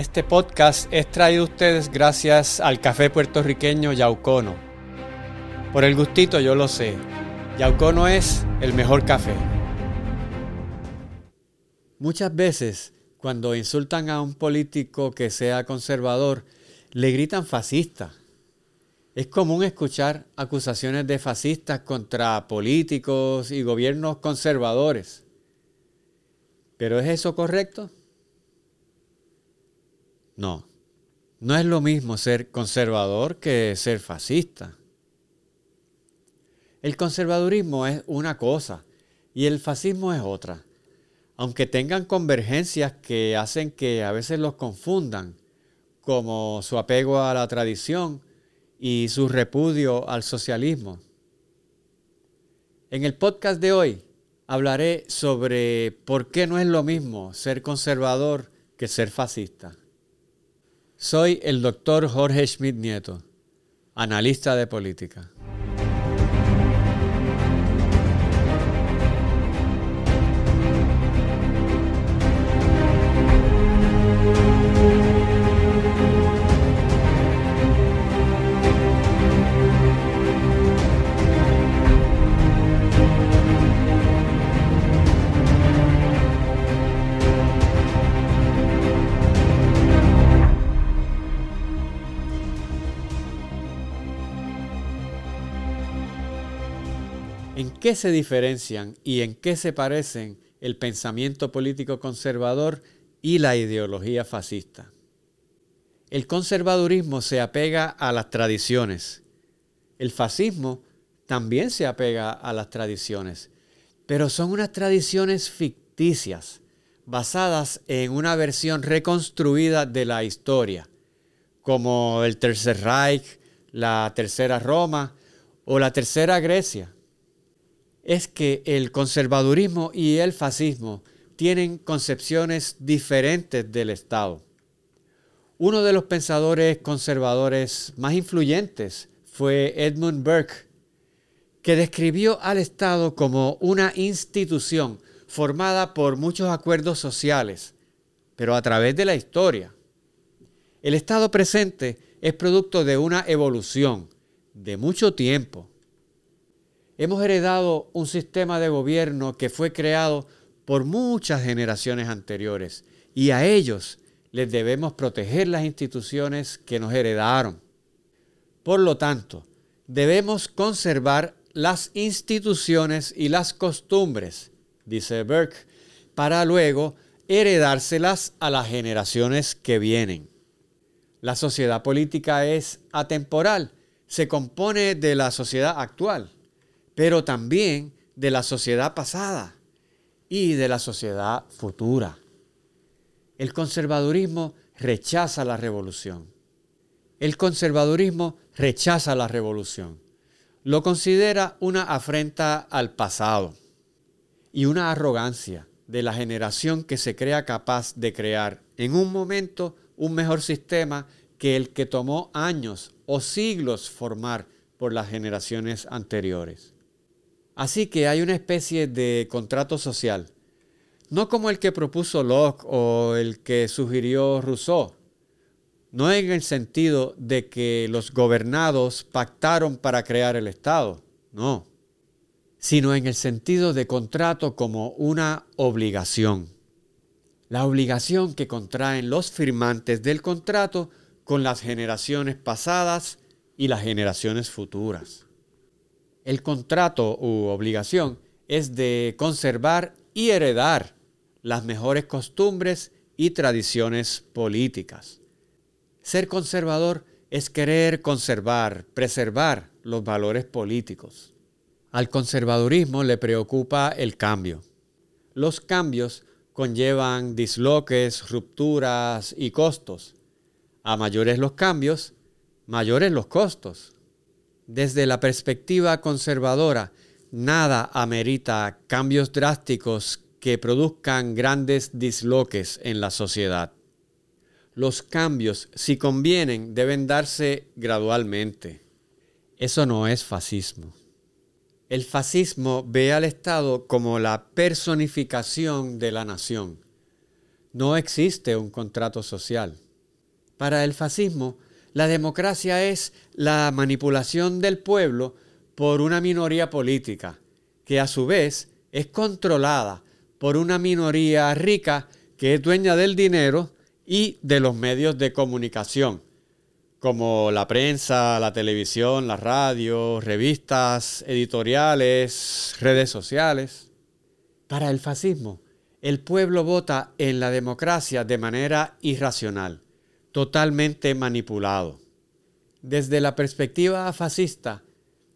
Este podcast es traído a ustedes gracias al café puertorriqueño Yaucono. Por el gustito yo lo sé, Yaucono es el mejor café. Muchas veces, cuando insultan a un político que sea conservador, le gritan fascista. Es común escuchar acusaciones de fascistas contra políticos y gobiernos conservadores. ¿Pero es eso correcto? No, no es lo mismo ser conservador que ser fascista. El conservadurismo es una cosa y el fascismo es otra, aunque tengan convergencias que hacen que a veces los confundan, como su apego a la tradición y su repudio al socialismo. En el podcast de hoy hablaré sobre por qué no es lo mismo ser conservador que ser fascista. Soy el doctor Jorge Schmidt Nieto, analista de política. ¿En qué se diferencian y en qué se parecen el pensamiento político conservador y la ideología fascista? El conservadurismo se apega a las tradiciones. El fascismo también se apega a las tradiciones, pero son unas tradiciones ficticias, basadas en una versión reconstruida de la historia, como el Tercer Reich, la Tercera Roma o la Tercera Grecia es que el conservadurismo y el fascismo tienen concepciones diferentes del Estado. Uno de los pensadores conservadores más influyentes fue Edmund Burke, que describió al Estado como una institución formada por muchos acuerdos sociales, pero a través de la historia. El Estado presente es producto de una evolución de mucho tiempo Hemos heredado un sistema de gobierno que fue creado por muchas generaciones anteriores y a ellos les debemos proteger las instituciones que nos heredaron. Por lo tanto, debemos conservar las instituciones y las costumbres, dice Burke, para luego heredárselas a las generaciones que vienen. La sociedad política es atemporal, se compone de la sociedad actual pero también de la sociedad pasada y de la sociedad futura. El conservadurismo rechaza la revolución. El conservadurismo rechaza la revolución. Lo considera una afrenta al pasado y una arrogancia de la generación que se crea capaz de crear en un momento un mejor sistema que el que tomó años o siglos formar por las generaciones anteriores. Así que hay una especie de contrato social, no como el que propuso Locke o el que sugirió Rousseau, no en el sentido de que los gobernados pactaron para crear el Estado, no, sino en el sentido de contrato como una obligación. La obligación que contraen los firmantes del contrato con las generaciones pasadas y las generaciones futuras. El contrato u obligación es de conservar y heredar las mejores costumbres y tradiciones políticas. Ser conservador es querer conservar, preservar los valores políticos. Al conservadurismo le preocupa el cambio. Los cambios conllevan disloques, rupturas y costos. A mayores los cambios, mayores los costos. Desde la perspectiva conservadora, nada amerita cambios drásticos que produzcan grandes disloques en la sociedad. Los cambios, si convienen, deben darse gradualmente. Eso no es fascismo. El fascismo ve al Estado como la personificación de la nación. No existe un contrato social. Para el fascismo, la democracia es la manipulación del pueblo por una minoría política, que a su vez es controlada por una minoría rica que es dueña del dinero y de los medios de comunicación, como la prensa, la televisión, la radio, revistas, editoriales, redes sociales. Para el fascismo, el pueblo vota en la democracia de manera irracional, totalmente manipulado. Desde la perspectiva fascista,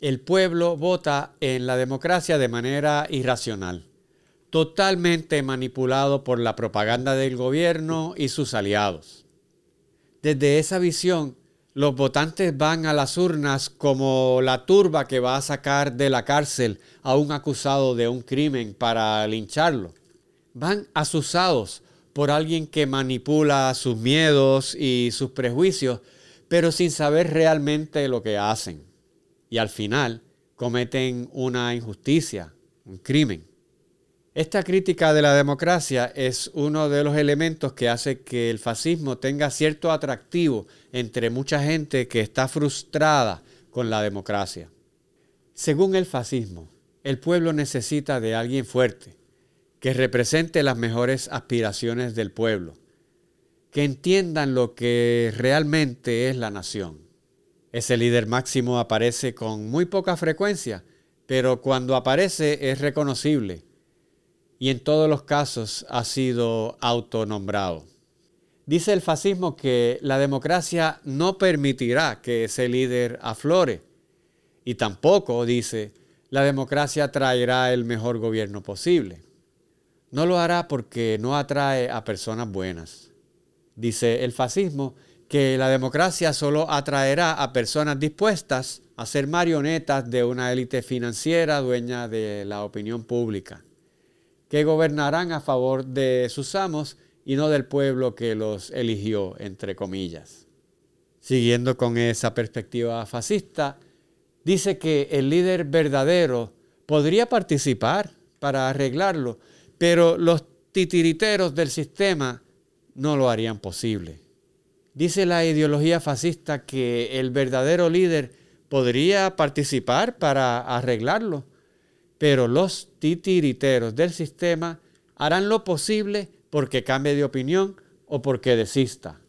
el pueblo vota en la democracia de manera irracional, totalmente manipulado por la propaganda del gobierno y sus aliados. Desde esa visión, los votantes van a las urnas como la turba que va a sacar de la cárcel a un acusado de un crimen para lincharlo. Van asusados por alguien que manipula sus miedos y sus prejuicios, pero sin saber realmente lo que hacen. Y al final cometen una injusticia, un crimen. Esta crítica de la democracia es uno de los elementos que hace que el fascismo tenga cierto atractivo entre mucha gente que está frustrada con la democracia. Según el fascismo, el pueblo necesita de alguien fuerte, que represente las mejores aspiraciones del pueblo, que entiendan lo que realmente es la nación. Ese líder máximo aparece con muy poca frecuencia, pero cuando aparece es reconocible y en todos los casos ha sido autonombrado. Dice el fascismo que la democracia no permitirá que ese líder aflore y tampoco, dice, la democracia traerá el mejor gobierno posible. No lo hará porque no atrae a personas buenas. Dice el fascismo que la democracia solo atraerá a personas dispuestas a ser marionetas de una élite financiera dueña de la opinión pública que gobernarán a favor de sus amos y no del pueblo que los eligió, entre comillas. Siguiendo con esa perspectiva fascista, dice que el líder verdadero podría participar para arreglarlo, pero los titiriteros del sistema no lo harían posible. Dice la ideología fascista que el verdadero líder podría participar para arreglarlo, pero los titiriteros del sistema harán lo posible porque cambie de opinión o porque desista,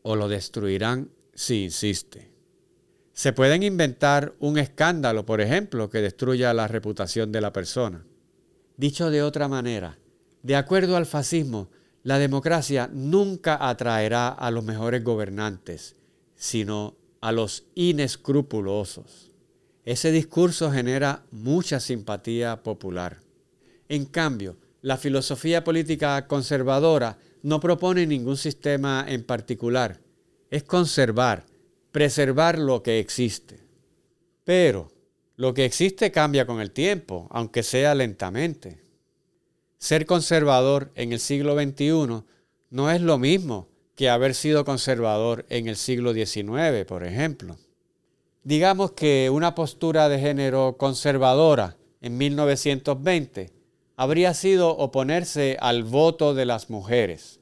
o lo destruirán si insiste. Se pueden inventar un escándalo, por ejemplo, que destruya la reputación de la persona. Dicho de otra manera, de acuerdo al fascismo, la democracia nunca atraerá a los mejores gobernantes, sino a los inescrupulosos. Ese discurso genera mucha simpatía popular. En cambio, la filosofía política conservadora no propone ningún sistema en particular. Es conservar, preservar lo que existe. Pero lo que existe cambia con el tiempo, aunque sea lentamente. Ser conservador en el siglo XXI no es lo mismo que haber sido conservador en el siglo XIX, por ejemplo. Digamos que una postura de género conservadora en 1920 habría sido oponerse al voto de las mujeres.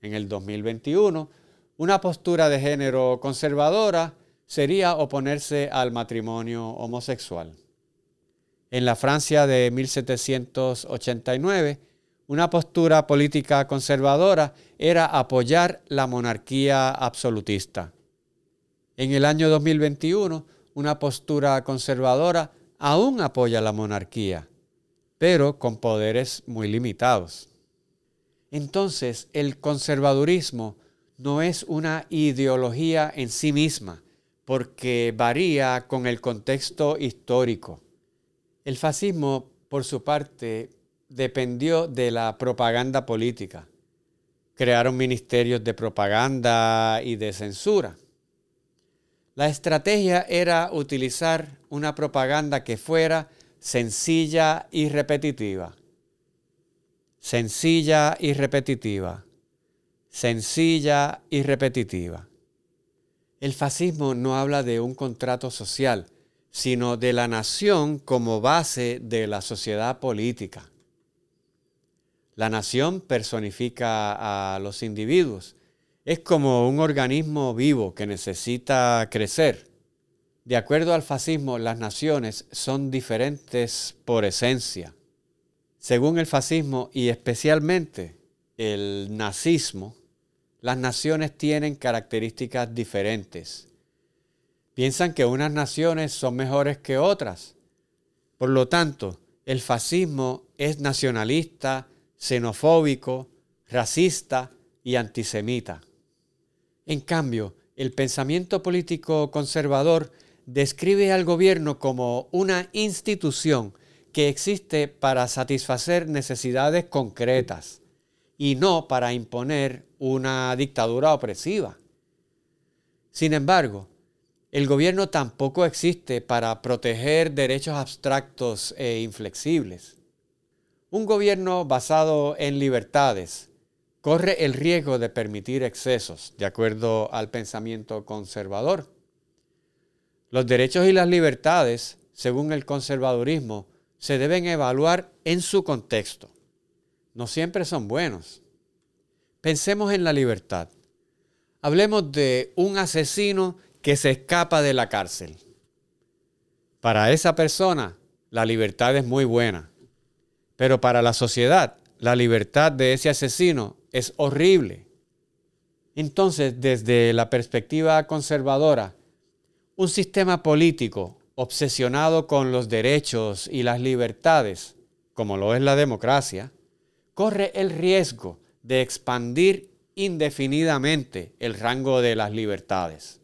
En el 2021, una postura de género conservadora sería oponerse al matrimonio homosexual. En la Francia de 1789, una postura política conservadora era apoyar la monarquía absolutista. En el año 2021, una postura conservadora aún apoya la monarquía, pero con poderes muy limitados. Entonces, el conservadurismo no es una ideología en sí misma, porque varía con el contexto histórico. El fascismo, por su parte, dependió de la propaganda política. Crearon ministerios de propaganda y de censura. La estrategia era utilizar una propaganda que fuera sencilla y repetitiva. Sencilla y repetitiva. Sencilla y repetitiva. El fascismo no habla de un contrato social, sino de la nación como base de la sociedad política. La nación personifica a los individuos es como un organismo vivo que necesita crecer. De acuerdo al fascismo, las naciones son diferentes por esencia. Según el fascismo y especialmente el nazismo, las naciones tienen características diferentes. Piensan que unas naciones son mejores que otras. Por lo tanto, el fascismo es nacionalista, xenofóbico, racista y antisemita. En cambio, el pensamiento político conservador describe al gobierno como una institución que existe para satisfacer necesidades concretas y no para imponer una dictadura opresiva. Sin embargo, el gobierno tampoco existe para proteger derechos abstractos e inflexibles. Un gobierno basado en libertades corre el riesgo de permitir excesos, de acuerdo al pensamiento conservador. Los derechos y las libertades, según el conservadurismo, se deben evaluar en su contexto. No siempre son buenos. Pensemos en la libertad. Hablemos de un asesino que se escapa de la cárcel. Para esa persona, la libertad es muy buena. Pero para la sociedad, la libertad de ese asesino es horrible. Entonces, desde la perspectiva conservadora, un sistema político obsesionado con los derechos y las libertades, como lo es la democracia, corre el riesgo de expandir indefinidamente el rango de las libertades.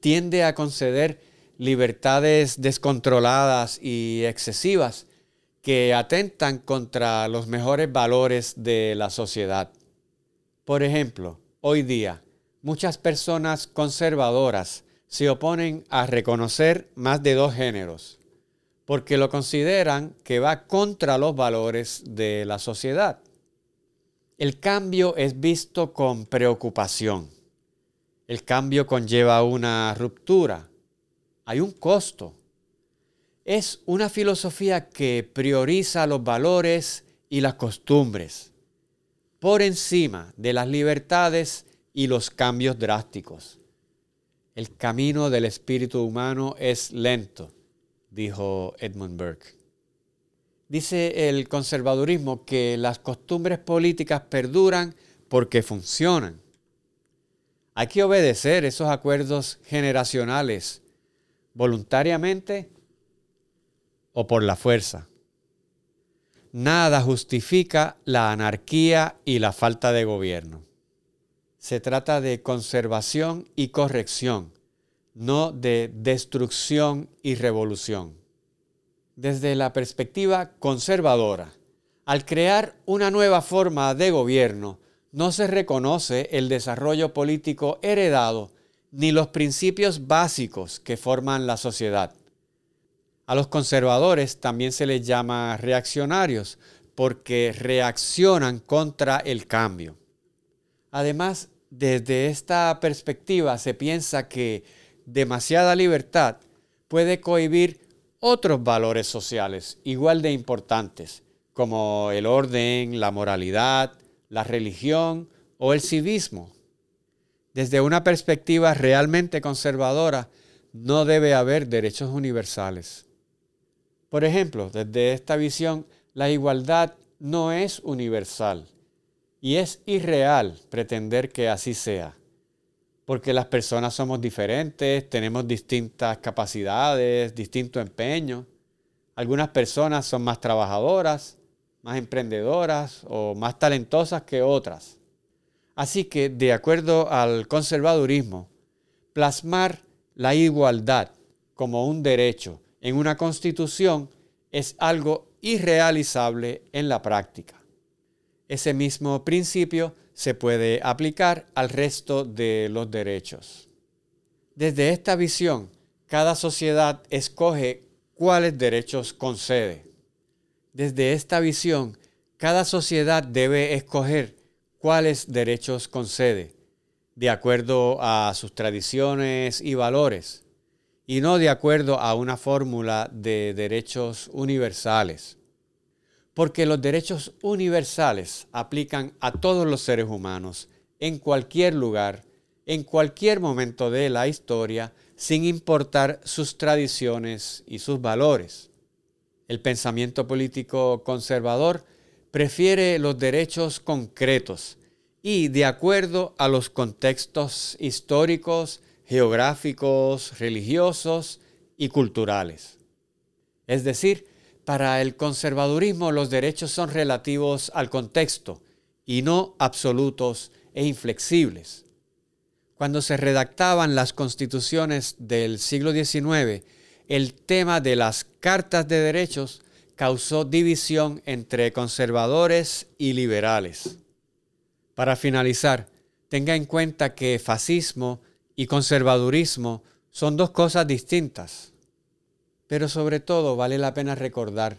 Tiende a conceder libertades descontroladas y excesivas que atentan contra los mejores valores de la sociedad. Por ejemplo, hoy día, muchas personas conservadoras se oponen a reconocer más de dos géneros, porque lo consideran que va contra los valores de la sociedad. El cambio es visto con preocupación. El cambio conlleva una ruptura. Hay un costo. Es una filosofía que prioriza los valores y las costumbres por encima de las libertades y los cambios drásticos. El camino del espíritu humano es lento, dijo Edmund Burke. Dice el conservadurismo que las costumbres políticas perduran porque funcionan. Hay que obedecer esos acuerdos generacionales voluntariamente o por la fuerza. Nada justifica la anarquía y la falta de gobierno se trata de conservación y corrección, no de destrucción y revolución. Desde la perspectiva conservadora, al crear una nueva forma de gobierno, no se reconoce el desarrollo político heredado ni los principios básicos que forman la sociedad. A los conservadores también se les llama reaccionarios porque reaccionan contra el cambio. Además, desde esta perspectiva se piensa que demasiada libertad puede cohibir otros valores sociales igual de importantes, como el orden, la moralidad, la religión o el civismo. Desde una perspectiva realmente conservadora, no debe haber derechos universales. Por ejemplo, desde esta visión, la igualdad no es universal y es irreal pretender que así sea, porque las personas somos diferentes, tenemos distintas capacidades, distinto empeño. Algunas personas son más trabajadoras, más emprendedoras o más talentosas que otras. Así que, de acuerdo al conservadurismo, plasmar la igualdad como un derecho en una constitución es algo irrealizable en la práctica. Ese mismo principio se puede aplicar al resto de los derechos. Desde esta visión, cada sociedad escoge cuáles derechos concede. Desde esta visión, cada sociedad debe escoger cuáles derechos concede, de acuerdo a sus tradiciones y valores, y no de acuerdo a una fórmula de derechos universales porque los derechos universales aplican a todos los seres humanos en cualquier lugar, en cualquier momento de la historia, sin importar sus tradiciones y sus valores. El pensamiento político conservador prefiere los derechos concretos y de acuerdo a los contextos históricos, geográficos, religiosos y culturales. Es decir, para el conservadurismo los derechos son relativos al contexto y no absolutos e inflexibles. Cuando se redactaban las constituciones del siglo XIX, el tema de las cartas de derechos causó división entre conservadores y liberales. Para finalizar, tenga en cuenta que fascismo y conservadurismo son dos cosas distintas. Pero sobre todo vale la pena recordar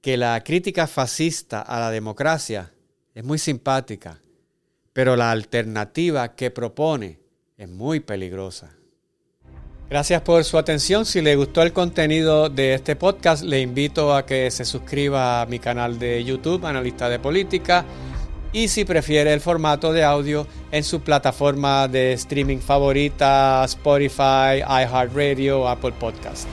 que la crítica fascista a la democracia es muy simpática, pero la alternativa que propone es muy peligrosa. Gracias por su atención. Si le gustó el contenido de este podcast, le invito a que se suscriba a mi canal de YouTube, Analista de Política, y si prefiere el formato de audio en su plataforma de streaming favorita, Spotify, iHeartRadio, Apple Podcast.